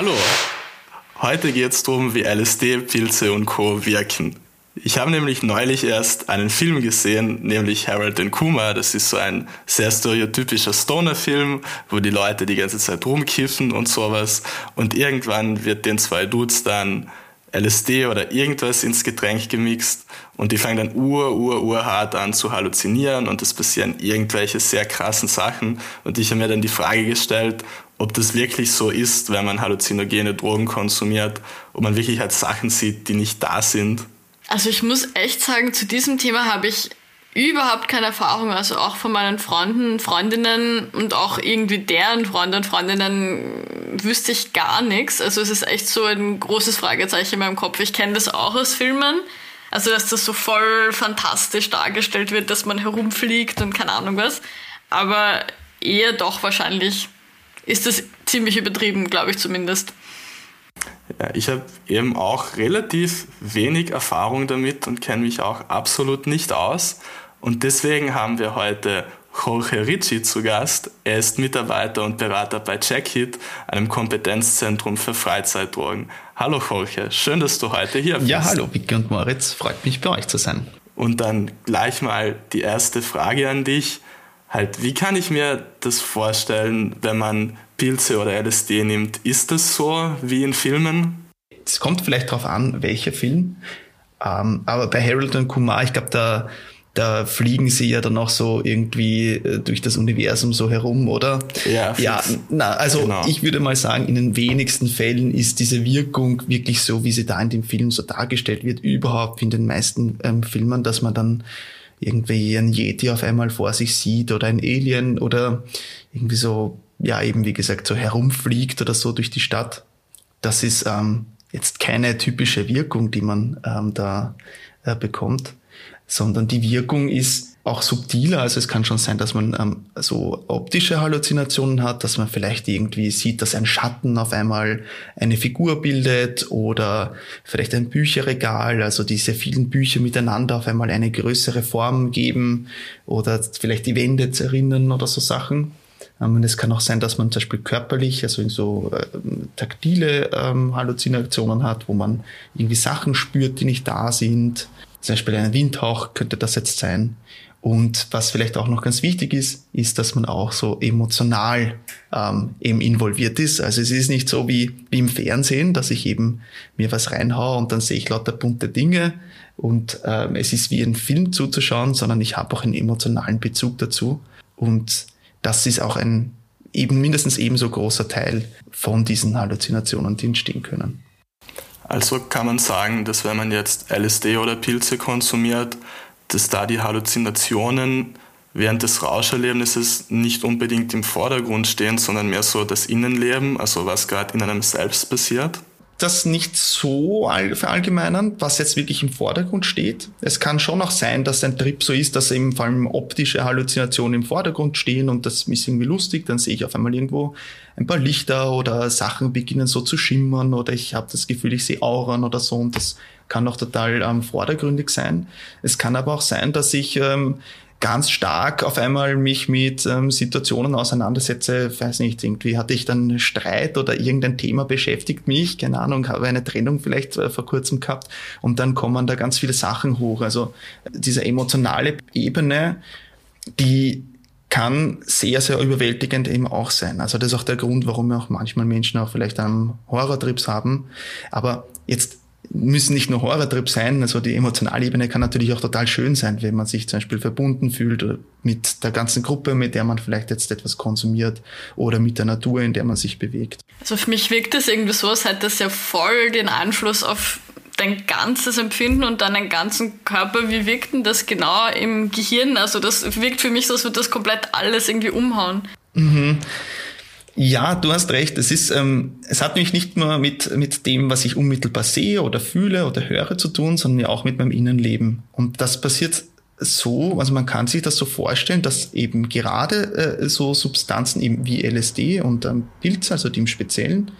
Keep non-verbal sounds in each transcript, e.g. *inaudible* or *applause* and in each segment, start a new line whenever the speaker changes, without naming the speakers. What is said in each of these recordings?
Hallo, heute geht es darum, wie LSD, Pilze und Co. wirken. Ich habe nämlich neulich erst einen Film gesehen, nämlich Harold and Kuma. Das ist so ein sehr stereotypischer Stoner-Film, wo die Leute die ganze Zeit rumkiffen und sowas. Und irgendwann wird den zwei Dudes dann LSD oder irgendwas ins Getränk gemixt und die fangen dann ur, ur, ur hart an zu halluzinieren und es passieren irgendwelche sehr krassen Sachen. Und ich habe mir dann die Frage gestellt, ob das wirklich so ist, wenn man halluzinogene Drogen konsumiert, ob man wirklich halt Sachen sieht, die nicht da sind.
Also ich muss echt sagen, zu diesem Thema habe ich überhaupt keine Erfahrung. Also auch von meinen Freunden, Freundinnen und auch irgendwie deren Freunde und Freundinnen wüsste ich gar nichts. Also es ist echt so ein großes Fragezeichen in meinem Kopf. Ich kenne das auch aus Filmen. Also dass das so voll fantastisch dargestellt wird, dass man herumfliegt und keine Ahnung was. Aber eher doch wahrscheinlich ist das ziemlich übertrieben, glaube ich zumindest.
Ja, ich habe eben auch relativ wenig Erfahrung damit und kenne mich auch absolut nicht aus. Und deswegen haben wir heute Jorge Ricci zu Gast. Er ist Mitarbeiter und Berater bei Checkit, einem Kompetenzzentrum für Freizeitdrogen. Hallo Jorge, schön, dass du heute hier bist.
Ja, hallo Vicky und Moritz, freut mich bei euch zu sein.
Und dann gleich mal die erste Frage an dich halt, wie kann ich mir das vorstellen, wenn man Pilze oder LSD nimmt? Ist das so wie in Filmen?
Es kommt vielleicht darauf an, welcher Film. Ähm, aber bei Harold und Kumar, ich glaube, da, da fliegen sie ja dann auch so irgendwie äh, durch das Universum so herum, oder?
Ja, fix.
ja na, also
Genau.
ich würde mal sagen, in den wenigsten Fällen ist diese Wirkung wirklich so, wie sie da in dem Film so dargestellt wird, überhaupt in den meisten ähm, Filmen, dass man dann irgendwie einen Yeti auf einmal vor sich sieht oder ein Alien oder irgendwie so, ja, eben wie gesagt, so herumfliegt oder so durch die Stadt. Das ist ähm, jetzt keine typische Wirkung, die man ähm, da äh, bekommt, sondern die Wirkung ist auch subtiler. Also es kann schon sein, dass man ähm, so optische Halluzinationen hat, dass man vielleicht irgendwie sieht, dass ein Schatten auf einmal eine Figur bildet oder vielleicht ein Bücherregal, also diese vielen Bücher miteinander auf einmal eine größere Form geben oder vielleicht die Wände zerrinnen oder so Sachen. Ähm, Und es kann auch sein, dass man zum Beispiel körperlich, also in so äh, taktile ähm, Halluzinationen hat, wo man irgendwie Sachen spürt, die nicht da sind. Zum Beispiel ein Windhauch könnte das jetzt sein. Und was vielleicht auch noch ganz wichtig ist, ist, dass man auch so emotional ähm, eben involviert ist. Also es ist nicht so wie, wie im Fernsehen, dass ich eben mir was reinhaue und dann sehe ich lauter bunte Dinge und ähm, es ist wie ein Film zuzuschauen, sondern ich habe auch einen emotionalen Bezug dazu. Und das ist auch ein eben mindestens ebenso großer Teil von diesen Halluzinationen, die entstehen können.
Also kann man sagen, dass wenn man jetzt LSD oder Pilze konsumiert, dass da die Halluzinationen während des Rauscherlebnisses nicht unbedingt im Vordergrund stehen, sondern mehr so das Innenleben, also was gerade in einem selbst passiert.
Das nicht so all- verallgemeinern, was jetzt wirklich im Vordergrund steht. Es kann schon auch sein, dass ein Trip so ist, dass eben vor allem optische Halluzinationen im Vordergrund stehen und das ist irgendwie lustig. Dann sehe ich auf einmal irgendwo ein paar Lichter oder Sachen beginnen so zu schimmern oder ich habe das Gefühl, ich sehe Auren oder so und das kann auch total ähm, vordergründig sein. Es kann aber auch sein, dass ich ähm, ganz stark auf einmal mich mit ähm, Situationen auseinandersetze, weiß nicht, irgendwie hatte ich dann Streit oder irgendein Thema beschäftigt mich, keine Ahnung, habe eine Trennung vielleicht äh, vor kurzem gehabt und dann kommen da ganz viele Sachen hoch. Also äh, diese emotionale Ebene, die kann sehr, sehr überwältigend eben auch sein. Also das ist auch der Grund, warum auch manchmal Menschen auch vielleicht einen Horrortrips haben. Aber jetzt müssen nicht nur Horrortrips sein, also die emotionale Ebene kann natürlich auch total schön sein, wenn man sich zum Beispiel verbunden fühlt oder mit der ganzen Gruppe, mit der man vielleicht jetzt etwas konsumiert oder mit der Natur, in der man sich bewegt.
Also für mich wirkt das irgendwie so, als hätte das ja voll den Einfluss auf dein ganzes Empfinden und deinen ganzen Körper, wie wirkt denn das genau im Gehirn? Also das wirkt für mich so, als würde das komplett alles irgendwie umhauen.
Mhm. Ja, du hast recht. Es ist, ähm, es hat nämlich nicht nur mit, mit dem, was ich unmittelbar sehe oder fühle oder höre zu tun, sondern ja auch mit meinem Innenleben. Und das passiert so, also man kann sich das so vorstellen, dass eben gerade äh, so Substanzen eben wie LSD und ähm, Pilze, also die im Speziellen,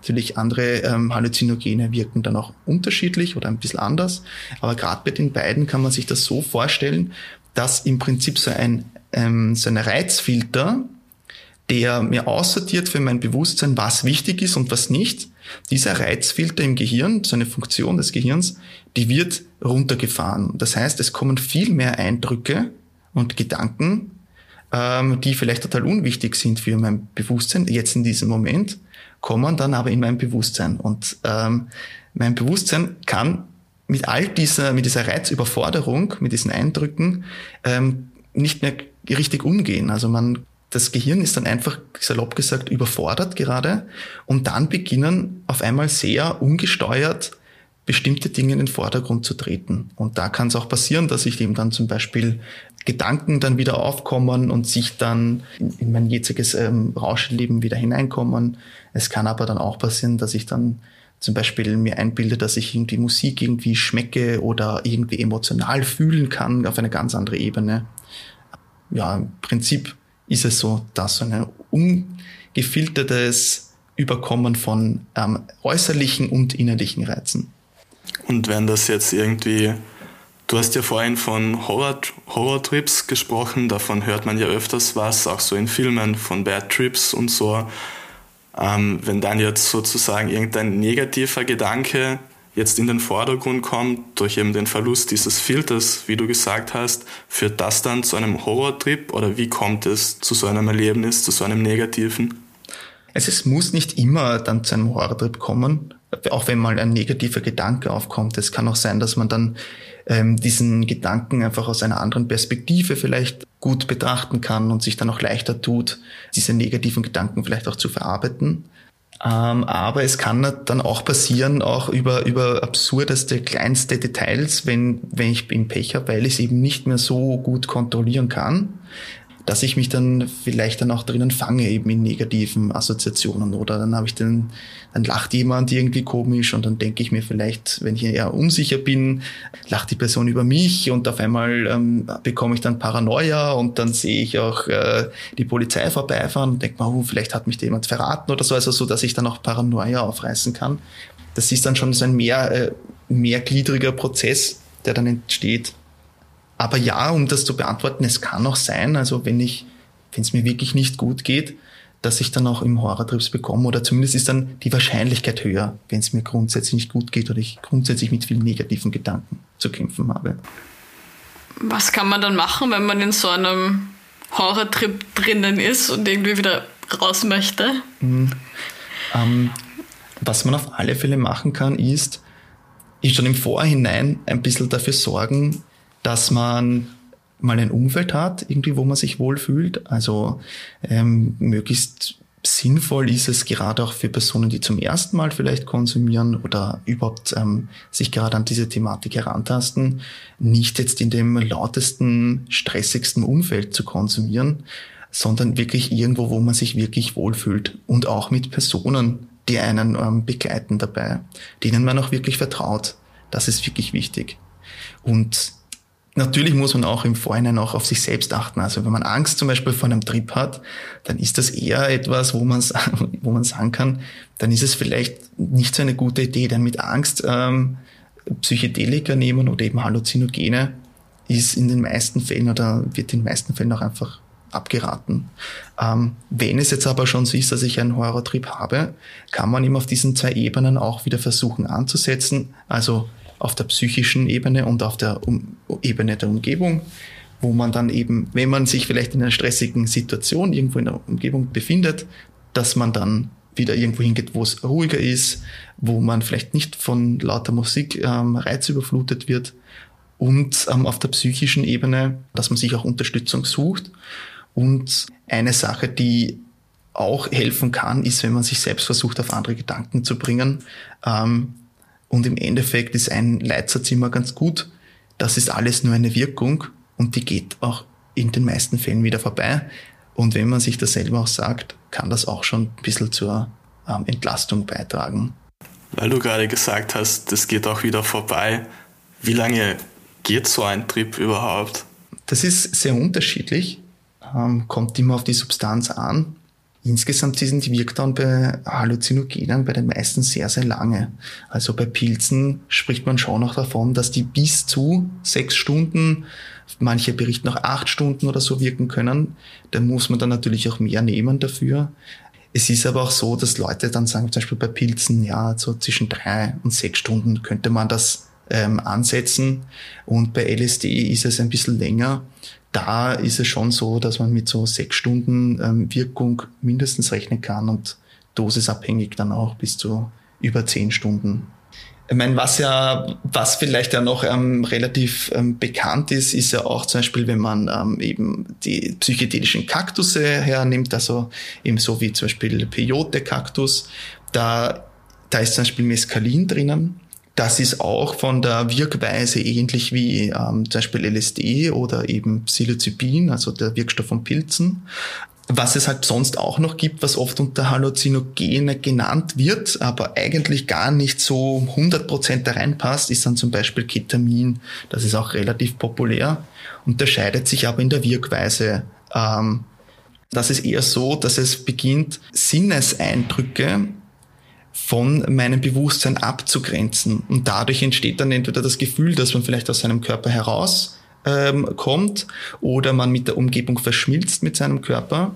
natürlich andere ähm, Halluzinogene wirken dann auch unterschiedlich oder ein bisschen anders. Aber gerade bei den beiden kann man sich das so vorstellen, dass im Prinzip so ein ähm, so ein Reizfilter, der mir aussortiert für mein Bewusstsein, was wichtig ist und was nicht. Dieser Reizfilter im Gehirn, so eine Funktion des Gehirns, die wird runtergefahren. Das heißt, es kommen viel mehr Eindrücke und Gedanken, ähm, die vielleicht total unwichtig sind für mein Bewusstsein, jetzt in diesem Moment, kommen dann aber in mein Bewusstsein. Und ähm, mein Bewusstsein kann mit all dieser, mit dieser Reizüberforderung, mit diesen Eindrücken ähm, nicht mehr richtig umgehen. Also man das Gehirn ist dann einfach, salopp gesagt, überfordert gerade und dann beginnen auf einmal sehr ungesteuert bestimmte Dinge in den Vordergrund zu treten. Und da kann es auch passieren, dass ich eben dann zum Beispiel Gedanken dann wieder aufkommen und sich dann in, mein jetziges ähm, Rauschleben wieder hineinkommen. Es kann aber dann auch passieren, dass ich dann zum Beispiel mir einbilde, dass ich irgendwie Musik irgendwie schmecke oder irgendwie emotional fühlen kann auf eine ganz andere Ebene. Ja, im Prinzip ist es so, dass so ein ungefiltertes Überkommen von ähm, äußerlichen und innerlichen Reizen.
Und wenn das jetzt irgendwie, du hast ja vorhin von Horror, Horror-Trips gesprochen, davon hört man ja öfters was, auch so in Filmen von Bad Trips und so. Ähm, wenn dann jetzt sozusagen irgendein negativer Gedanke jetzt in den Vordergrund kommt, durch eben den Verlust dieses Filters, wie du gesagt hast, führt das dann zu einem Horrortrip oder wie kommt es zu so einem Erlebnis, zu so einem negativen?
Also es muss nicht immer dann zu einem Horrortrip kommen, auch wenn mal ein negativer Gedanke aufkommt. Es kann auch sein, dass man dann ähm, diesen Gedanken einfach aus einer anderen Perspektive vielleicht gut betrachten kann und sich dann auch leichter tut, diese negativen Gedanken vielleicht auch zu verarbeiten. Ähm, aber es kann dann auch passieren, auch über, über absurdeste, kleinste Details, wenn, wenn ich im Pech habe, weil ich es eben nicht mehr so gut kontrollieren kann dass ich mich dann vielleicht dann auch drinnen fange, eben in negativen Assoziationen. Oder dann habe ich den, dann lacht jemand irgendwie komisch und dann denke ich mir vielleicht, wenn ich eher unsicher bin, lacht die Person über mich und auf einmal ähm, bekomme ich dann Paranoia und dann sehe ich auch äh, die Polizei vorbeifahren und denke mir, oh, vielleicht hat mich jemand verraten oder so, also so, dass ich dann auch Paranoia aufreißen kann. Das ist dann schon so ein mehr, äh, mehrgliedriger Prozess, der dann entsteht. Aber ja, um das zu beantworten, es kann auch sein, also wenn ich, wenn es mir wirklich nicht gut geht, dass ich dann auch im Horrortrips bekomme oder zumindest ist dann die Wahrscheinlichkeit höher, wenn es mir grundsätzlich nicht gut geht oder ich grundsätzlich mit vielen negativen Gedanken zu kämpfen habe.
Was kann man dann machen, wenn man in so einem Horrortrip drinnen ist und irgendwie wieder raus möchte? Mhm.
Ähm, was man auf alle Fälle machen kann, ist, ist schon im Vorhinein ein bisschen dafür sorgen, dass man mal ein Umfeld hat, irgendwie, wo man sich wohlfühlt. Also ähm, möglichst sinnvoll ist es gerade auch für Personen, die zum ersten Mal vielleicht konsumieren oder überhaupt ähm, sich gerade an diese Thematik herantasten, nicht jetzt in dem lautesten, stressigsten Umfeld zu konsumieren, sondern wirklich irgendwo, wo man sich wirklich wohlfühlt und auch mit Personen, die einen ähm, begleiten dabei, denen man auch wirklich vertraut. Das ist wirklich wichtig. Und Natürlich muss man auch im Vorhinein auch auf sich selbst achten. Also wenn man Angst zum Beispiel vor einem Trip hat, dann ist das eher etwas, wo man, *laughs* wo man sagen kann, dann ist es vielleicht nicht so eine gute Idee, denn mit Angst ähm, Psychedelika nehmen oder eben Halluzinogene ist in den meisten Fällen oder wird in den meisten Fällen auch einfach abgeraten. Ähm, wenn es jetzt aber schon so ist, dass ich einen Horrortrip habe, kann man ihm auf diesen zwei Ebenen auch wieder versuchen anzusetzen. Also auf der psychischen Ebene und auf der um Ebene der Umgebung, wo man dann eben, wenn man sich vielleicht in einer stressigen Situation irgendwo in der Umgebung befindet, dass man dann wieder irgendwo hingeht, wo es ruhiger ist, wo man vielleicht nicht von lauter Musik ähm, reizüberflutet wird und ähm, auf der psychischen Ebene, dass man sich auch Unterstützung sucht. Und eine Sache, die auch helfen kann, ist, wenn man sich selbst versucht, auf andere Gedanken zu bringen, ähm, Und im Endeffekt ist ein Leitsatz immer ganz gut. Das ist alles nur eine Wirkung und die geht auch in den meisten Fällen wieder vorbei. Und wenn man sich das selber auch sagt, kann das auch schon ein bisschen zur ähm, Entlastung beitragen.
Weil du gerade gesagt hast, das geht auch wieder vorbei. Wie lange geht so ein Trip überhaupt?
Das ist sehr unterschiedlich, ähm, kommt immer auf die Substanz an. Insgesamt sind die Wirkdauern bei Halluzinogenen bei den meisten sehr, sehr lange. Also bei Pilzen spricht man schon noch davon, dass die bis zu sechs Stunden, manche berichten auch acht Stunden oder so wirken können. Da muss man dann natürlich auch mehr nehmen dafür. Es ist aber auch so, dass Leute dann sagen, zum Beispiel bei Pilzen, ja, so zwischen drei und sechs Stunden könnte man das ähm, ansetzen. Und bei LSD ist es ein bisschen länger da ist es schon so, dass man mit so sechs Stunden ähm, Wirkung mindestens rechnen kann und dosisabhängig dann auch bis zu über zehn Stunden. Ich meine, was ja, was vielleicht ja noch ähm, relativ ähm, bekannt ist, ist ja auch zum Beispiel, wenn man ähm, eben die psychedelischen Kaktusse hernimmt, also eben so wie zum Beispiel Peyote-Kaktus, da, da ist zum Beispiel Mescalin drinnen das ist auch von der Wirkweise ähnlich wie ähm, zum Beispiel LSD oder eben Psilocybin, also der Wirkstoff von Pilzen. Was es halt sonst auch noch gibt, was oft unter Halluzinogene genannt wird, aber eigentlich gar nicht so 100% da reinpasst, ist dann zum Beispiel Ketamin. Das ist auch relativ populär, unterscheidet sich aber in der Wirkweise. Ähm, das ist eher so, dass es beginnt, Sinneseindrücke von meinem Bewusstsein abzugrenzen. Und dadurch entsteht dann entweder das Gefühl, dass man vielleicht aus seinem Körper heraus ähm, kommt oder man mit der Umgebung verschmilzt mit seinem Körper.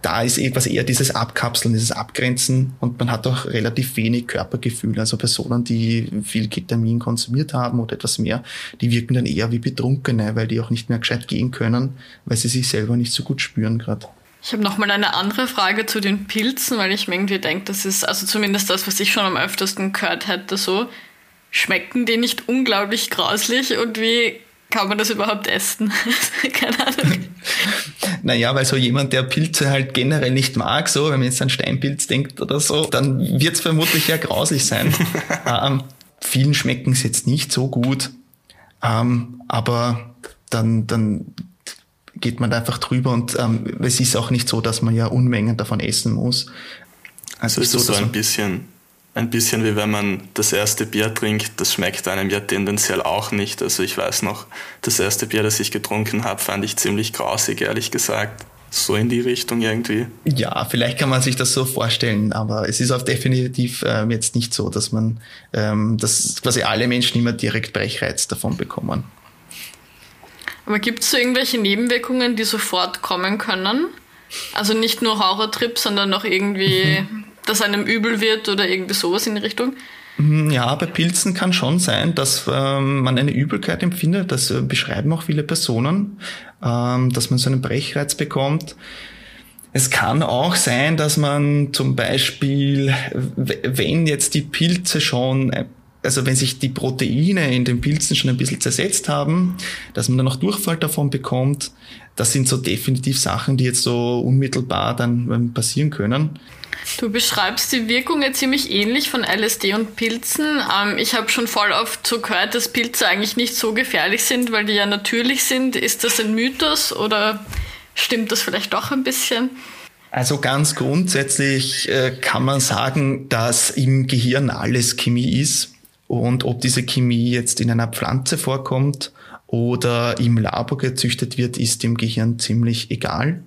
Da ist etwas eher dieses Abkapseln, dieses Abgrenzen und man hat auch relativ wenig Körpergefühl. Also Personen, die viel Ketamin konsumiert haben oder etwas mehr, die wirken dann eher wie Betrunkene, weil die auch nicht mehr gescheit gehen können, weil sie sich selber nicht so gut spüren gerade.
Ich habe nochmal eine andere Frage zu den Pilzen, weil ich mir irgendwie denke, das ist, also zumindest das, was ich schon am öftesten gehört hätte, so, schmecken die nicht unglaublich grauslich und wie kann man das überhaupt essen? *laughs* Keine Ahnung. *laughs*
Naja, weil so jemand, der Pilze halt generell nicht mag, so, wenn man jetzt an Steinpilz denkt oder so, dann wird es vermutlich eher grauslich sein. *laughs* ähm, vielen schmecken es jetzt nicht so gut, ähm, aber dann, dann geht man einfach drüber und ähm, es ist auch nicht so, dass man ja Unmengen davon essen muss.
Also ist so, so ein bisschen, ein bisschen wie wenn man das erste Bier trinkt, das schmeckt einem ja tendenziell auch nicht. Also ich weiß noch, das erste Bier, das ich getrunken habe, fand ich ziemlich grausig, ehrlich gesagt. So in die Richtung irgendwie.
Ja, vielleicht kann man sich das so vorstellen, aber es ist auch definitiv ähm, jetzt nicht so, dass man, ähm, dass quasi alle Menschen immer direkt Brechreiz davon bekommen.
Aber gibt es so irgendwelche Nebenwirkungen, die sofort kommen können? Also nicht nur Horrortrips, sondern noch irgendwie, mhm. dass einem übel wird oder irgendwie sowas in die Richtung?
Mhm, ja, bei Pilzen kann schon sein, dass ähm, man eine Übelkeit empfindet. Das äh, beschreiben auch viele Personen, ähm, dass man so einen Brechreiz bekommt. Es kann auch sein, dass man zum Beispiel, wenn jetzt die Pilze schon äh, also wenn sich die Proteine in den Pilzen schon ein bisschen zersetzt haben, dass man dann auch Durchfall davon bekommt, das sind so definitiv Sachen, die jetzt so unmittelbar dann ähm, passieren können.
Du beschreibst die Wirkung ja ziemlich ähnlich von LSD und Pilzen. Ähm, ich habe schon voll oft so gehört, dass Pilze eigentlich nicht so gefährlich sind, weil die ja natürlich sind. Ist das ein Mythos oder stimmt das vielleicht doch ein bisschen?
Also ganz grundsätzlich äh, kann man sagen, dass im Gehirn alles Chemie ist. Und ob diese Chemie jetzt in einer Pflanze vorkommt oder im Labor gezüchtet wird, ist dem Gehirn ziemlich egal.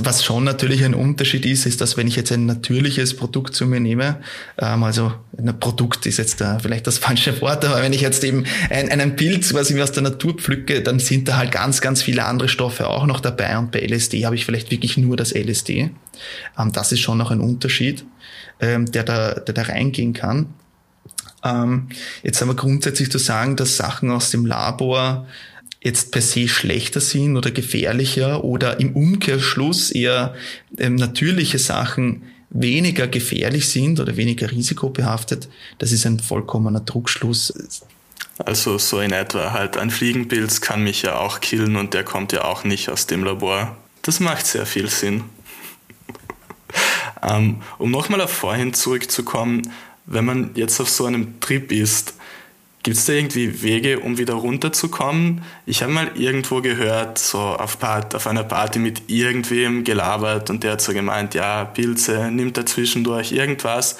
Was schon natürlich ein Unterschied ist, ist, dass wenn ich jetzt ein natürliches Produkt zu mir nehme, ähm, also ein Produkt ist jetzt da vielleicht das falsche Wort, aber wenn ich jetzt eben ein, einen Pilz was ich aus der Natur pflücke, dann sind da halt ganz, ganz viele andere Stoffe auch noch dabei und bei LSD habe ich vielleicht wirklich nur das LSD. Ähm, das ist schon noch ein Unterschied, ähm, der da, der da reingehen kann. Ähm, jetzt aber grundsätzlich zu sagen, dass Sachen aus dem Labor jetzt per se schlechter sind oder gefährlicher oder im Umkehrschluss eher ähm, natürliche Sachen weniger gefährlich sind oder weniger risikobehaftet, das ist ein vollkommener Druckschluss.
Also so in etwa halt ein Fliegenpilz kann mich ja auch killen und der kommt ja auch nicht aus dem Labor. Das macht sehr viel Sinn. *laughs* ähm, um nochmal auf vorhin zurückzukommen, wenn man jetzt auf so einem Trip ist, gibt es da irgendwie Wege, um wieder runterzukommen? Ich habe mal irgendwo gehört, so auf, Part, auf einer Party mit irgendwem gelabert und der hat so gemeint, ja, Pilze, nimmt da zwischendurch irgendwas.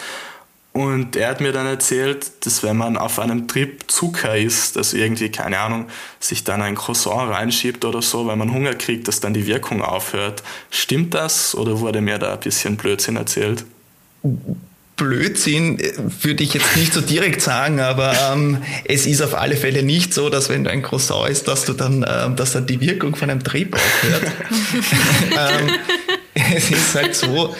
Und er hat mir dann erzählt, dass wenn man auf einem Trip Zucker isst, also irgendwie, keine Ahnung, sich dann ein Croissant reinschiebt oder so, weil man Hunger kriegt, dass dann die Wirkung aufhört. Stimmt das oder wurde mir da ein bisschen Blödsinn erzählt?
Blödsinn würde ich jetzt nicht so direkt sagen, aber ähm, es ist auf alle Fälle nicht so, dass wenn du ein Croissant isst, dass du dann, ähm, dass dann die Wirkung von einem Trip aufhört. *laughs* ähm, es ist halt so,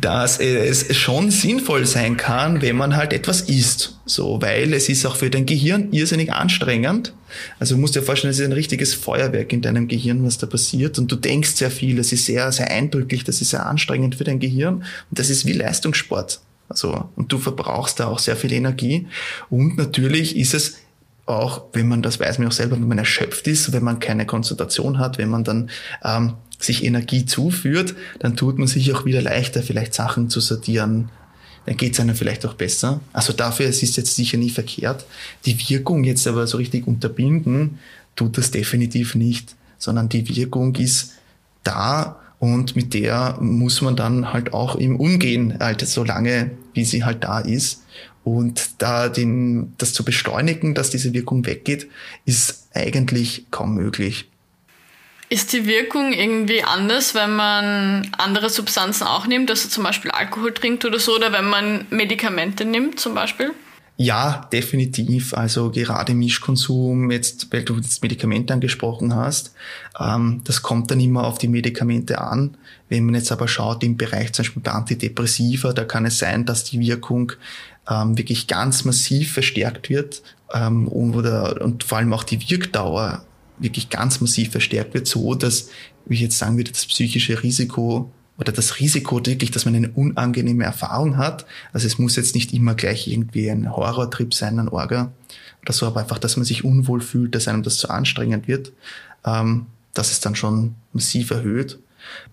dass es schon sinnvoll sein kann, wenn man halt etwas isst. So, weil es ist auch für dein Gehirn irrsinnig anstrengend. Also du musst dir vorstellen, es ist ein richtiges Feuerwerk in deinem Gehirn, was da passiert. Und du denkst sehr viel. Das ist sehr, sehr eindrücklich. Das ist sehr anstrengend für dein Gehirn. Und das ist wie Leistungssport. Also, und du verbrauchst da auch sehr viel Energie. Und natürlich ist es auch, wenn man, das weiß man auch selber, wenn man erschöpft ist, wenn man keine Konzentration hat, wenn man dann ähm, sich Energie zuführt, dann tut man sich auch wieder leichter, vielleicht Sachen zu sortieren. Dann geht es einem vielleicht auch besser. Also dafür, es ist jetzt sicher nie verkehrt. Die Wirkung jetzt aber so richtig unterbinden, tut das definitiv nicht, sondern die Wirkung ist da und mit der muss man dann halt auch im Umgehen, halt so lange, wie sie halt da ist. Und da den, das zu beschleunigen, dass diese Wirkung weggeht, ist eigentlich kaum möglich.
Ist die Wirkung irgendwie anders, wenn man andere Substanzen auch nimmt, also zum Beispiel Alkohol trinkt oder so, oder wenn man Medikamente nimmt zum Beispiel?
Ja, definitiv. Also gerade Mischkonsum, jetzt, weil du das Medikament angesprochen hast, ähm, das kommt dann immer auf die Medikamente an. Wenn man jetzt aber schaut im Bereich zum Beispiel bei Antidepressiva, da kann es sein, dass die Wirkung ähm, wirklich ganz massiv verstärkt wird ähm, und, oder, und vor allem auch die Wirkdauer wirklich ganz massiv verstärkt wird, so dass, wie ich jetzt sagen würde, das psychische Risiko oder das Risiko wirklich, dass man eine unangenehme Erfahrung hat. Also es muss jetzt nicht immer gleich irgendwie ein Horrortrip sein, ein Orga oder so, aber einfach, dass man sich unwohl fühlt, dass einem das zu anstrengend wird, ähm, das ist dann schon massiv erhöht.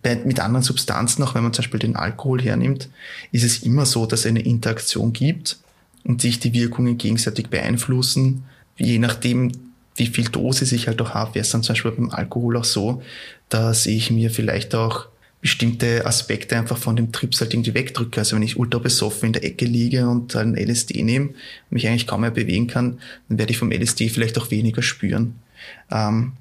Bei, mit anderen Substanzen, auch wenn man zum Beispiel den Alkohol hernimmt, ist es immer so, dass es eine Interaktion gibt und sich die Wirkungen gegenseitig beeinflussen, je nachdem, wie viel Dosis ich halt auch habe, wäre es dann zum Beispiel beim Alkohol auch so, dass ich mir vielleicht auch bestimmte Aspekte einfach von dem Trips halt irgendwie wegdrücke. Also wenn ich ultra besoffen in der Ecke liege und ein LSD nehme und mich eigentlich kaum mehr bewegen kann, dann werde ich vom LSD vielleicht auch weniger spüren. Ähm,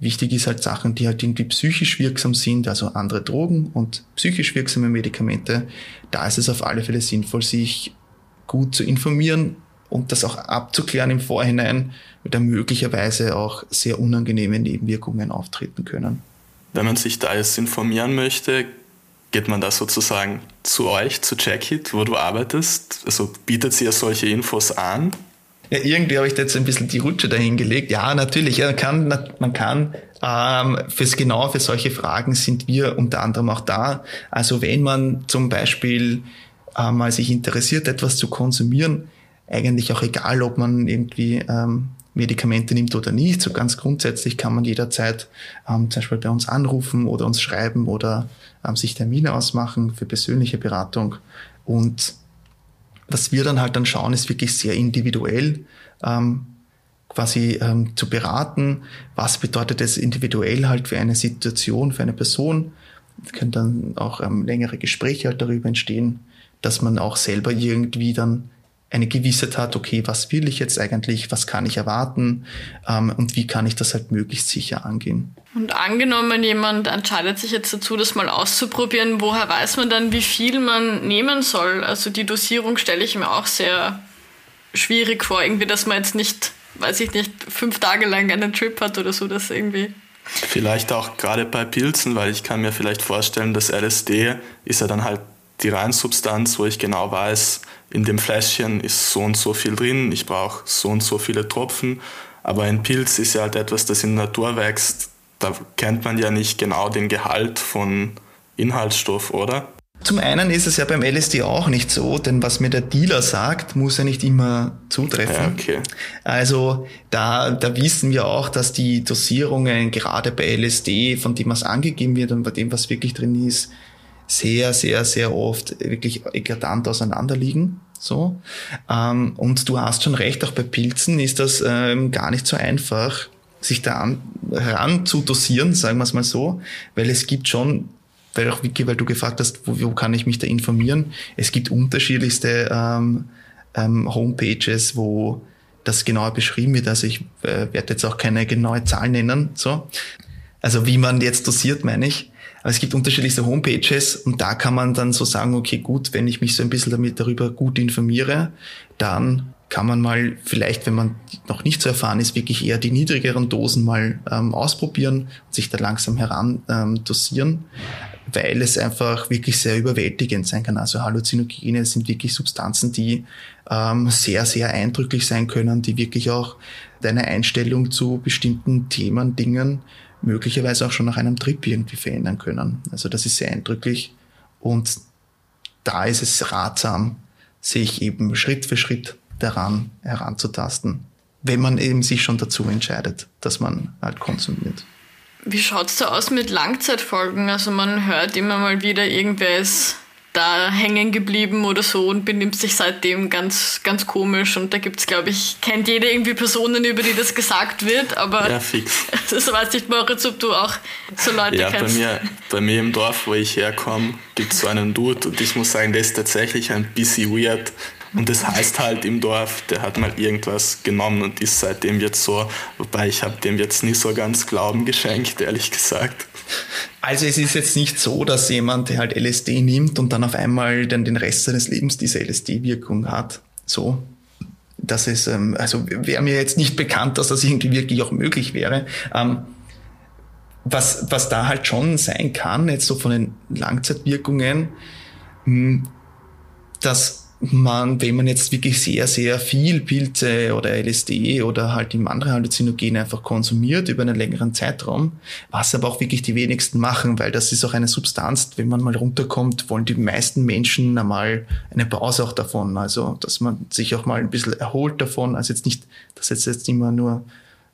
wichtig ist halt Sachen, die halt irgendwie psychisch wirksam sind, also andere Drogen und psychisch wirksame Medikamente. Da ist es auf alle Fälle sinnvoll, sich gut zu informieren, und das auch abzuklären im Vorhinein, weil da möglicherweise auch sehr unangenehme Nebenwirkungen auftreten können.
Wenn man sich da jetzt informieren möchte, geht man da sozusagen zu euch, zu Jackit, wo du arbeitest? Also bietet sie ja solche Infos an?
Ja, irgendwie habe ich da jetzt ein bisschen die Rutsche dahingelegt. Ja, natürlich. Ja, man kann, man kann ähm, fürs genau für solche Fragen sind wir unter anderem auch da. Also wenn man zum Beispiel äh, mal sich interessiert, etwas zu konsumieren, eigentlich auch egal, ob man irgendwie ähm, Medikamente nimmt oder nicht. So ganz grundsätzlich kann man jederzeit ähm, zum Beispiel bei uns anrufen oder uns schreiben oder ähm, sich Termine ausmachen für persönliche Beratung. Und was wir dann halt dann schauen, ist wirklich sehr individuell ähm, quasi ähm, zu beraten. Was bedeutet es individuell halt für eine Situation, für eine Person? Es können dann auch ähm, längere Gespräche halt darüber entstehen, dass man auch selber irgendwie dann eine Gewissheit hat, okay, was will ich jetzt eigentlich, was kann ich erwarten ähm, und wie kann ich das halt möglichst sicher angehen.
Und angenommen, jemand entscheidet sich jetzt dazu, das mal auszuprobieren, woher weiß man dann, wie viel man nehmen soll? Also die Dosierung stelle ich mir auch sehr schwierig vor, irgendwie, dass man jetzt nicht, weiß ich nicht, fünf Tage lang einen Trip hat oder so, das irgendwie.
Vielleicht auch gerade bei Pilzen, weil ich kann mir vielleicht vorstellen, dass LSD ist ja dann halt die Reinsubstanz, wo ich genau weiß, in dem Fläschchen ist so und so viel drin, ich brauche so und so viele Tropfen. Aber ein Pilz ist ja halt etwas, das in der Natur wächst. Da kennt man ja nicht genau den Gehalt von Inhaltsstoff, oder?
Zum einen ist es ja beim LSD auch nicht so, denn was mir der Dealer sagt, muss ja nicht immer zutreffen. Ja, okay. Also da, da wissen wir auch, dass die Dosierungen gerade bei LSD, von dem was angegeben wird und bei dem, was wirklich drin ist, sehr, sehr, sehr oft wirklich eklatant auseinanderliegen. So. Ähm, und du hast schon recht, auch bei Pilzen ist das ähm, gar nicht so einfach, sich da an, zu dosieren, sagen wir es mal so, weil es gibt schon, weil auch Vicky, weil du gefragt hast, wo, wo kann ich mich da informieren? Es gibt unterschiedlichste ähm, ähm, Homepages, wo das genauer beschrieben wird. Also ich äh, werde jetzt auch keine genaue Zahl nennen. So. Also wie man jetzt dosiert, meine ich. Aber es gibt unterschiedlichste Homepages und da kann man dann so sagen, okay, gut, wenn ich mich so ein bisschen damit darüber gut informiere, dann kann man mal vielleicht, wenn man noch nicht so erfahren ist, wirklich eher die niedrigeren Dosen mal ähm, ausprobieren und sich da langsam heran ähm, dosieren, weil es einfach wirklich sehr überwältigend sein kann. Also Halluzinogene sind wirklich Substanzen, die ähm, sehr, sehr eindrücklich sein können, die wirklich auch deine Einstellung zu bestimmten Themen, Dingen möglicherweise auch schon nach einem Trip irgendwie verändern können. Also das ist sehr eindrücklich und da ist es ratsam, sich eben Schritt für Schritt daran heranzutasten, wenn man eben sich schon dazu entscheidet, dass man halt konsumiert.
Wie schaut's da aus mit Langzeitfolgen? Also man hört immer mal wieder, irgendwer ist da hängen geblieben oder so und benimmt sich seitdem ganz, ganz komisch. Und da gibt's, glaube ich, kennt jeder irgendwie Personen, über die das gesagt wird, aber
ja, fix. *laughs*
das weiß ich, Moritz, ob du auch so Leute
ja,
kennst.
Bei mir, bei mir im Dorf, wo ich herkomme, gibt's so einen Dude und ich muss sagen, der ist tatsächlich ein bisschen weird. Und das heißt halt im Dorf, der hat mal irgendwas genommen und ist seitdem jetzt so, wobei ich habe dem jetzt nicht so ganz Glauben geschenkt, ehrlich gesagt.
Also es ist jetzt nicht so, dass jemand, halt LSD nimmt und dann auf einmal dann den Rest seines Lebens diese LSD-Wirkung hat. So. Das ist, ähm, also wäre mir jetzt nicht bekannt, dass das irgendwie wirklich auch möglich wäre. Ähm, was, was da halt schon sein kann, jetzt so von den Langzeitwirkungen, hm, dass man, wenn man jetzt wirklich sehr, sehr viel Pilze oder LSD oder halt die andere Halluzinogene einfach konsumiert über einen längeren Zeitraum, was aber auch wirklich die wenigsten machen, weil das ist auch eine Substanz, wenn man mal runterkommt, wollen die meisten Menschen einmal eine Pause auch davon. Also, dass man sich auch mal ein bisschen erholt davon. Also jetzt nicht, dass jetzt, jetzt immer nur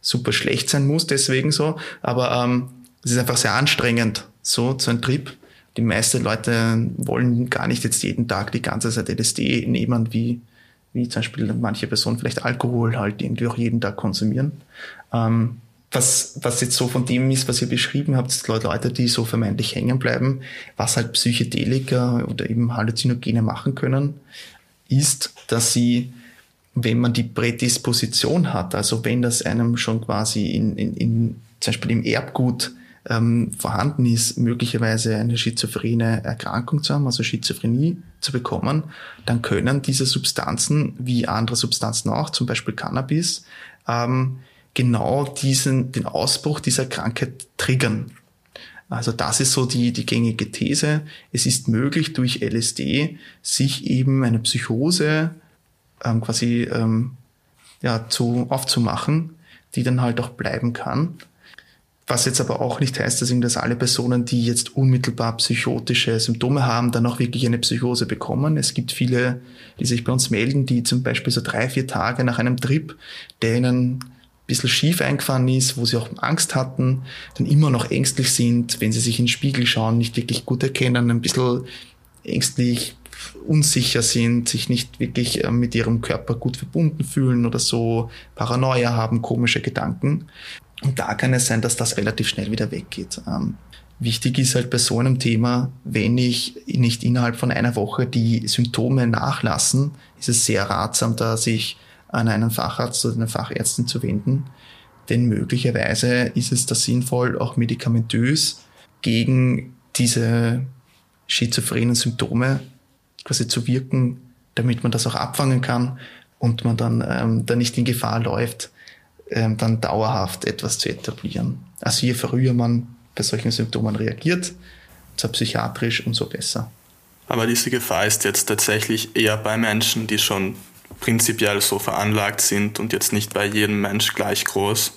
super schlecht sein muss, deswegen so, aber ähm, es ist einfach sehr anstrengend, so, so ein Trip die meisten Leute wollen gar nicht jetzt jeden Tag die ganze Zeit LSD nehmen, wie, wie zum Beispiel manche Personen vielleicht Alkohol halt irgendwie auch jeden Tag konsumieren. Ähm, was, was jetzt so von dem ist, was ihr beschrieben habt, sind Leute, die so vermeintlich hängen bleiben, was halt Psychedelika oder eben Halluzinogene machen können, ist, dass sie, wenn man die Prädisposition hat, also wenn das einem schon quasi in, in, in zum Beispiel im Erbgut ähm, vorhanden ist, möglicherweise eine schizophrene Erkrankung zu haben, also Schizophrenie zu bekommen, dann können diese Substanzen, wie andere Substanzen auch, zum Beispiel Cannabis, ähm, genau diesen, den Ausbruch dieser Krankheit triggern. Also das ist so die, die gängige These. Es ist möglich, durch LSD sich eben eine Psychose ähm, quasi ähm, ja, zu, aufzumachen, die dann halt auch bleiben kann. Was jetzt aber auch nicht heißt, dass, alle Personen, die jetzt unmittelbar psychotische Symptome haben, dann auch wirklich eine Psychose bekommen. Es gibt viele, die sich bei uns melden, die zum Beispiel so drei, vier Tage nach einem Trip, der ihnen ein bisschen schief eingefahren ist, wo sie auch Angst hatten, dann immer noch ängstlich sind, wenn sie sich in den Spiegel schauen, nicht wirklich gut erkennen, ein bisschen ängstlich, unsicher sind, sich nicht wirklich äh, mit ihrem Körper gut verbunden fühlen oder so, Paranoia haben, komische Gedanken. Und da kann es sein, dass das relativ schnell wieder weggeht. Ähm, wichtig ist halt bei so einem Thema, wenn ich nicht innerhalb von einer Woche die Symptome nachlassen, ist es sehr ratsam, da sich an einen Facharzt oder eine Fachärztin zu wenden. Denn möglicherweise ist es da sinnvoll, auch medikamentös gegen diese schizophrenen Symptome quasi zu wirken, damit man das auch abfangen kann und man dann, ähm, dann nicht in Gefahr läuft, ähm, dann dauerhaft etwas zu etablieren. Also je früher man bei solchen Symptomen reagiert, zwar psychiatrisch, umso besser.
Aber diese Gefahr ist jetzt tatsächlich eher bei Menschen, die schon prinzipiell so veranlagt sind und jetzt nicht bei jedem Mensch gleich groß.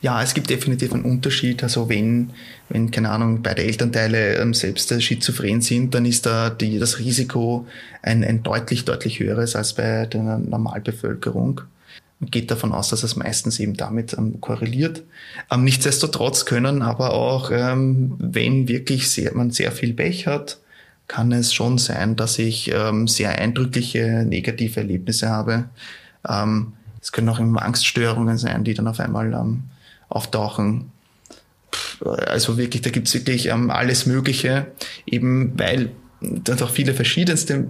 Ja, es gibt definitiv einen Unterschied. Also wenn, wenn keine Ahnung, beide Elternteile ähm, selbst schizophren sind, dann ist da die, das Risiko ein, ein deutlich, deutlich höheres als bei der Normalbevölkerung geht davon aus, dass es meistens eben damit ähm, korreliert. Ähm, nichtsdestotrotz können aber auch, ähm, wenn wirklich sehr, man sehr viel Pech hat, kann es schon sein, dass ich ähm, sehr eindrückliche negative Erlebnisse habe. Ähm, es können auch immer Angststörungen sein, die dann auf einmal ähm, auftauchen. Also wirklich, da gibt's wirklich ähm, alles Mögliche, eben weil dann auch viele verschiedenste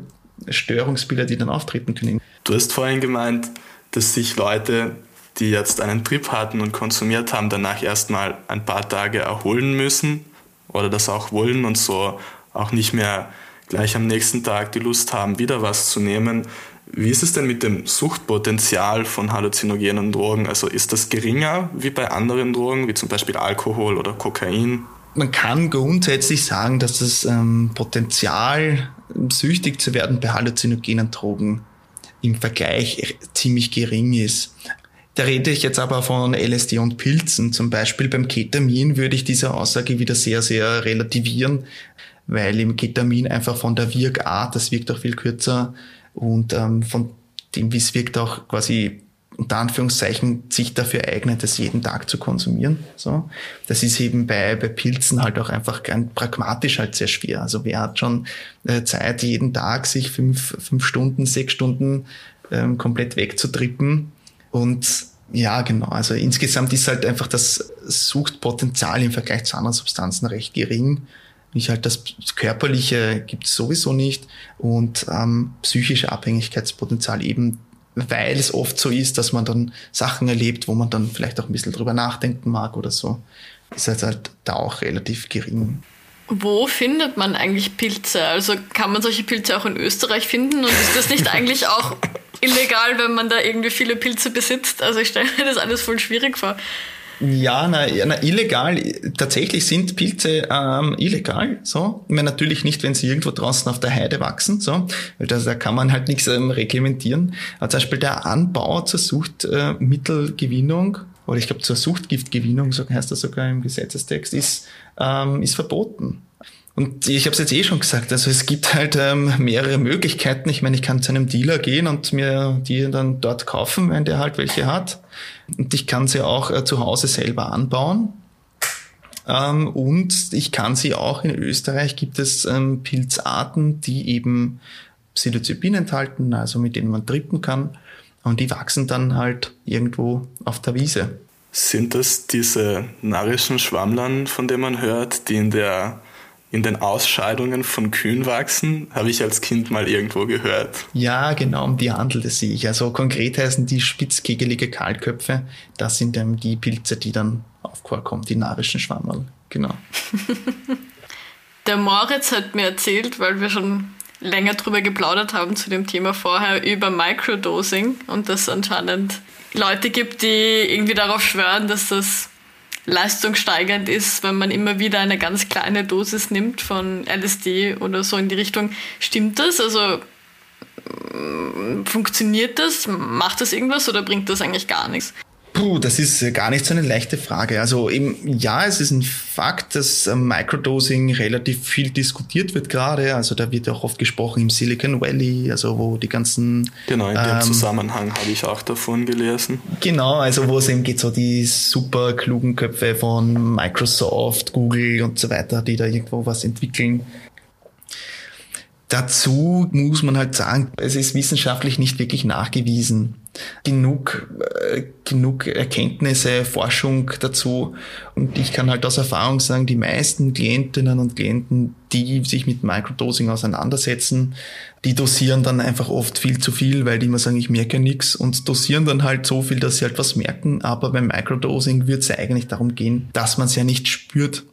Störungsbilder, die dann auftreten können.
Du hast vorhin gemeint, dass sich Leute, die jetzt einen Trip hatten und konsumiert haben, danach erstmal ein paar Tage erholen müssen oder das auch wollen und so auch nicht mehr gleich am nächsten Tag die Lust haben, wieder was zu nehmen. Wie ist es denn mit dem Suchtpotenzial von halluzinogenen Drogen? Also ist das geringer wie bei anderen Drogen, wie zum Beispiel Alkohol oder Kokain?
Man kann grundsätzlich sagen, dass das ähm, Potenzial, süchtig zu werden bei halluzinogenen Drogen im Vergleich ziemlich gering ist. Da rede ich jetzt aber von LSD und Pilzen. Zum Beispiel beim Ketamin würde ich diese Aussage wieder sehr, sehr relativieren, weil im Ketamin einfach von der Wirkart, das wirkt auch viel kürzer und ähm, von dem, wie es wirkt, auch quasi unter Anführungszeichen sich dafür eignet, es jeden Tag zu konsumieren. So, das ist eben bei, bei Pilzen halt auch einfach ganz pragmatisch halt sehr schwer. Also wer hat schon äh, Zeit, jeden Tag sich fünf, fünf Stunden, sechs Stunden ähm, komplett wegzutrippen und ja, genau. Also insgesamt ist halt einfach das Suchtpotenzial im Vergleich zu anderen Substanzen recht gering. Ich halt das Körperliche gibt es sowieso nicht und ähm, psychische Abhängigkeitspotenzial eben, weil es oft so ist, dass man dann Sachen erlebt, wo man dann vielleicht auch ein bisschen drüber nachdenken mag oder so, ist halt, halt da auch relativ gering.
Wo findet man eigentlich Pilze? Also kann man solche Pilze auch in Österreich finden und ist das nicht *laughs* eigentlich auch illegal, wenn man da irgendwie viele Pilze besitzt? Also ich stelle mir das alles voll schwierig vor.
Ja, na, na, illegal. Tatsächlich sind Pilze ähm, illegal. So, ich meine, natürlich nicht, wenn sie irgendwo draußen auf der Heide wachsen. So, weil das, da kann man halt nichts ähm, reglementieren. Aber zum Beispiel der Anbau zur Suchtmittelgewinnung äh, oder ich glaube zur Suchtgiftgewinnung, so heißt das sogar im Gesetzestext, ist ähm, ist verboten. Und ich habe es jetzt eh schon gesagt, also es gibt halt ähm, mehrere Möglichkeiten. Ich meine, ich kann zu einem Dealer gehen und mir die dann dort kaufen, wenn der halt welche hat. Und ich kann sie auch äh, zu Hause selber anbauen. Ähm, und ich kann sie auch in Österreich gibt es ähm, Pilzarten, die eben Psilocybin enthalten, also mit denen man trippen kann. Und die wachsen dann halt irgendwo auf der Wiese.
Sind das diese narischen Schwammlern, von denen man hört, die in der in den Ausscheidungen von Kühen wachsen, habe ich als Kind mal irgendwo gehört.
Ja, genau, um die handelt es sich. Also konkret heißen die spitzkegelige Kahlköpfe, das sind ähm, die Pilze, die dann aufkommen, die narischen Schwammerl. Genau. *laughs*
Der Moritz hat mir erzählt, weil wir schon länger drüber geplaudert haben zu dem Thema vorher, über Microdosing und dass es anscheinend Leute gibt, die irgendwie darauf schwören, dass das leistungssteigernd ist, wenn man immer wieder eine ganz kleine Dosis nimmt von LSD oder so in die Richtung. Stimmt das? Also mm, funktioniert das? Macht das irgendwas oder bringt das eigentlich gar nichts?
Puh, das ist äh, gar nicht so eine leichte Frage. Also eben, ja, es ist ein Fakt, dass ähm, Microdosing relativ viel diskutiert wird gerade. Also da wird auch oft gesprochen im Silicon Valley, also wo die ganzen...
Genau, in dem ähm, Zusammenhang habe ich auch davon gelesen.
Genau, also wo es eben geht, so die super klugen Köpfe von Microsoft, Google und so weiter, die da irgendwo was entwickeln. Dazu muss man halt sagen, es ist wissenschaftlich nicht wirklich nachgewiesen. Genug, äh, genug Erkenntnisse, Forschung dazu. Und ich kann halt aus Erfahrung sagen, die meisten Klientinnen und Klienten, die sich mit Microdosing auseinandersetzen, die dosieren dann einfach oft viel zu viel, weil die immer sagen, ich merke nichts und dosieren dann halt so viel, dass sie halt was merken. Aber beim Microdosing wird es eigentlich darum gehen, dass man es ja nicht spürt.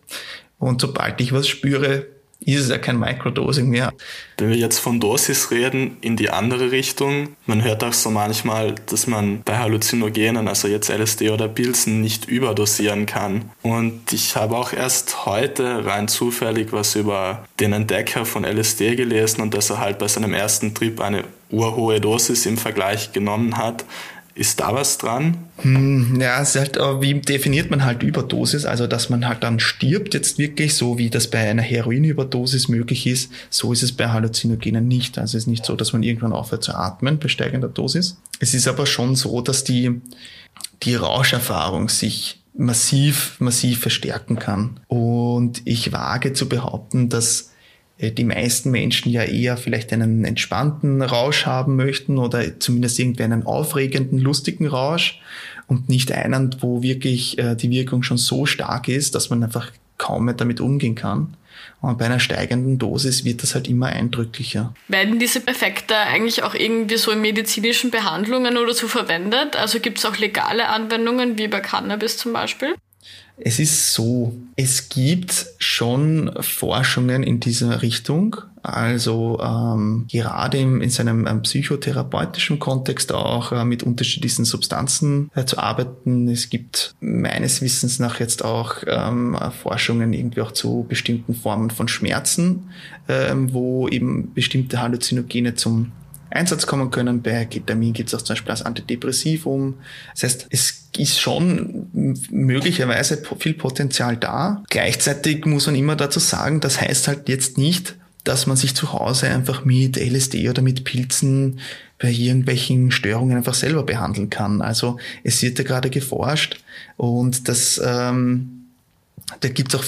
Und sobald ich was spüre, ist es ja kein Microdosing mehr.
Wenn wir jetzt von Dosis reden, in die andere Richtung, man hört auch so manchmal, dass man bei Halluzinogenen, also jetzt LSD oder Pilzen, nicht überdosieren kann. Und ich habe auch erst heute rein zufällig was über den Entdecker von LSD gelesen und dass er halt bei seinem ersten Trip eine urhohe Dosis im Vergleich genommen hat. Ist da was dran?
Hm, ja, es halt, wie definiert man halt Überdosis? Also, dass man halt dann stirbt, jetzt wirklich, so wie das bei einer Heroinüberdosis möglich ist, so ist es bei Halluzinogenen nicht. Also, es ist nicht so, dass man irgendwann aufhört zu atmen bei steigender Dosis. Es ist aber schon so, dass die, die Rauscherfahrung sich massiv, massiv verstärken kann. Und ich wage zu behaupten, dass die meisten Menschen ja eher vielleicht einen entspannten Rausch haben möchten oder zumindest irgendwie einen aufregenden, lustigen Rausch und nicht einen, wo wirklich äh, die Wirkung schon so stark ist, dass man einfach kaum mehr damit umgehen kann. Und bei einer steigenden Dosis wird das halt immer eindrücklicher.
Werden diese Effekte eigentlich auch irgendwie so in medizinischen Behandlungen oder so verwendet? Also gibt es auch legale Anwendungen wie bei Cannabis zum Beispiel?
Es ist so, es gibt schon Forschungen in dieser Richtung. Also ähm, gerade im, in seinem ähm, psychotherapeutischen Kontext auch äh, mit unterschiedlichen Substanzen äh, zu arbeiten. Es gibt meines Wissens nach jetzt auch ähm, Forschungen irgendwie auch zu bestimmten Formen von Schmerzen, ähm, wo eben bestimmte Halluzinogene zum Einsatz kommen können. Bei Ketamin gibt es auch zum Beispiel als Antidepressivum. Das heißt, es ist schon möglicherweise viel Potenzial da. Gleichzeitig muss man immer dazu sagen, das heißt halt jetzt nicht, dass man sich zu Hause einfach mit LSD oder mit Pilzen bei irgendwelchen Störungen einfach selber behandeln kann. Also es wird ja gerade geforscht und das ähm, da gibt es auch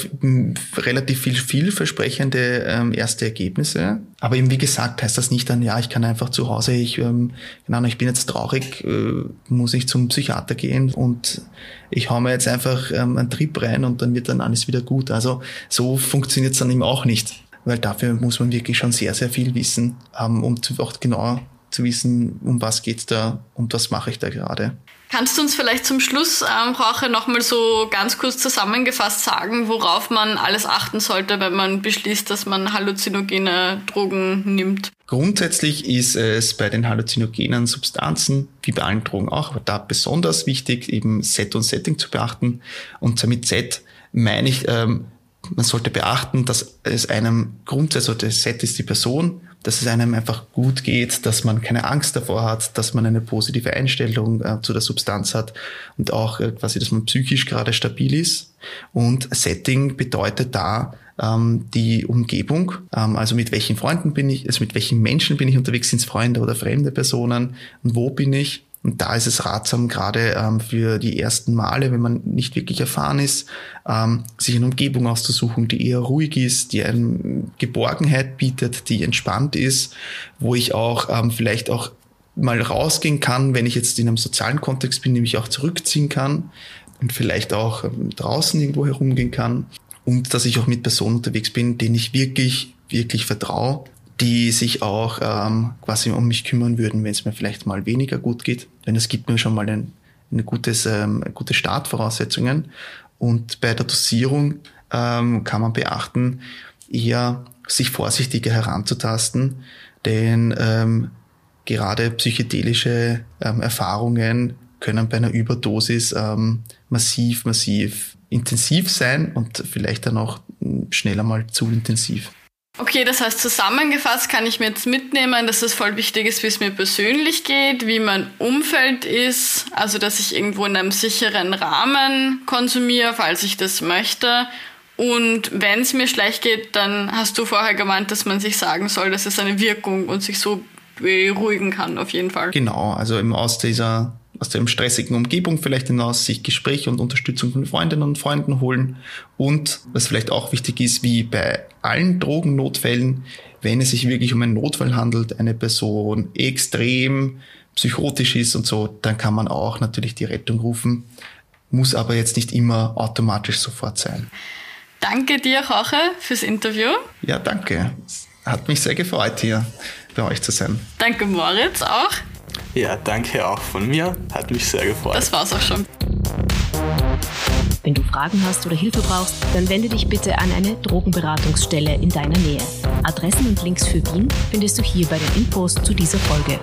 relativ viel vielversprechende ähm, erste Ergebnisse. Aber eben wie gesagt heißt das nicht dann, ja, ich kann einfach zu Hause, ich, ähm, genau, ich bin jetzt traurig, äh, muss ich zum Psychiater gehen und ich hau mir jetzt einfach ähm, einen Trip rein und dann wird dann alles wieder gut. Also so funktioniert es dann eben auch nicht. Weil dafür muss man wirklich schon sehr, sehr viel wissen, ähm, um auch genau zu wissen, um was geht's da und was mache ich da gerade.
Kannst du uns vielleicht zum Schluss, ähm, Rauche, nochmal so ganz kurz zusammengefasst sagen, worauf man alles achten sollte, wenn man beschließt, dass man halluzinogene Drogen nimmt?
Grundsätzlich ist es bei den halluzinogenen Substanzen, wie bei allen Drogen auch, aber da besonders wichtig, eben Set und Setting zu beachten. Und mit Set meine ich, ähm, man sollte beachten, dass es einem grundsätzlich, also das Set ist die Person, dass es einem einfach gut geht, dass man keine Angst davor hat, dass man eine positive Einstellung äh, zu der Substanz hat und auch äh, quasi, dass man psychisch gerade stabil ist. Und Setting bedeutet da ähm, die Umgebung, ähm, also mit welchen Freunden bin ich, also mit welchen Menschen bin ich unterwegs, sind es Freunde oder fremde Personen? Und wo bin ich und da ist es ratsam, gerade ähm, für die ersten Male, wenn man nicht wirklich erfahren ist, ähm, sich eine Umgebung auszusuchen, die eher ruhig ist, die eine Geborgenheit bietet, die entspannt ist, wo ich auch ähm, vielleicht auch mal rausgehen kann, wenn ich jetzt in einem sozialen Kontext bin, nämlich auch zurückziehen kann und vielleicht auch ähm, draußen irgendwo herumgehen kann. Und dass ich auch mit Personen unterwegs bin, denen ich wirklich, wirklich vertraue die sich auch ähm, quasi um mich kümmern würden, wenn es mir vielleicht mal weniger gut geht. Denn es gibt mir schon mal ein, ein gutes, ähm, gute Startvoraussetzungen. Und bei der Dosierung ähm, kann man beachten, eher sich vorsichtiger heranzutasten, denn ähm, gerade psychedelische ähm, Erfahrungen können bei einer Überdosis ähm, massiv, massiv intensiv sein und vielleicht dann auch schneller mal zu intensiv.
Okay, das heißt zusammengefasst kann ich mir jetzt mitnehmen, dass es voll wichtig ist, wie es mir persönlich geht, wie mein Umfeld ist, also dass ich irgendwo in einem sicheren Rahmen konsumiere, falls ich das möchte. Und wenn es mir schlecht geht, dann hast du vorher gemeint, dass man sich sagen soll, dass es eine Wirkung und sich so beruhigen kann, auf jeden Fall.
Genau, also eben aus dieser aus der stressigen Umgebung vielleicht hinaus sich Gespräche und Unterstützung von Freundinnen und Freunden holen. Und was vielleicht auch wichtig ist, wie bei allen Drogennotfällen, wenn es sich wirklich um einen Notfall handelt, eine Person extrem psychotisch ist und so, dann kann man auch natürlich die Rettung rufen, muss aber jetzt nicht immer automatisch sofort sein.
Danke dir, Roche, fürs Interview.
Ja, danke. Hat mich sehr gefreut, hier bei euch zu sein.
Danke, Moritz, auch.
Ja, danke auch von mir. Hat mich sehr gefreut.
Das war's auch schon.
Wenn du Fragen hast oder Hilfe brauchst, dann wende dich bitte an eine Drogenberatungsstelle in deiner Nähe. Adressen und Links für Wien findest du hier bei den Infos zu dieser Folge.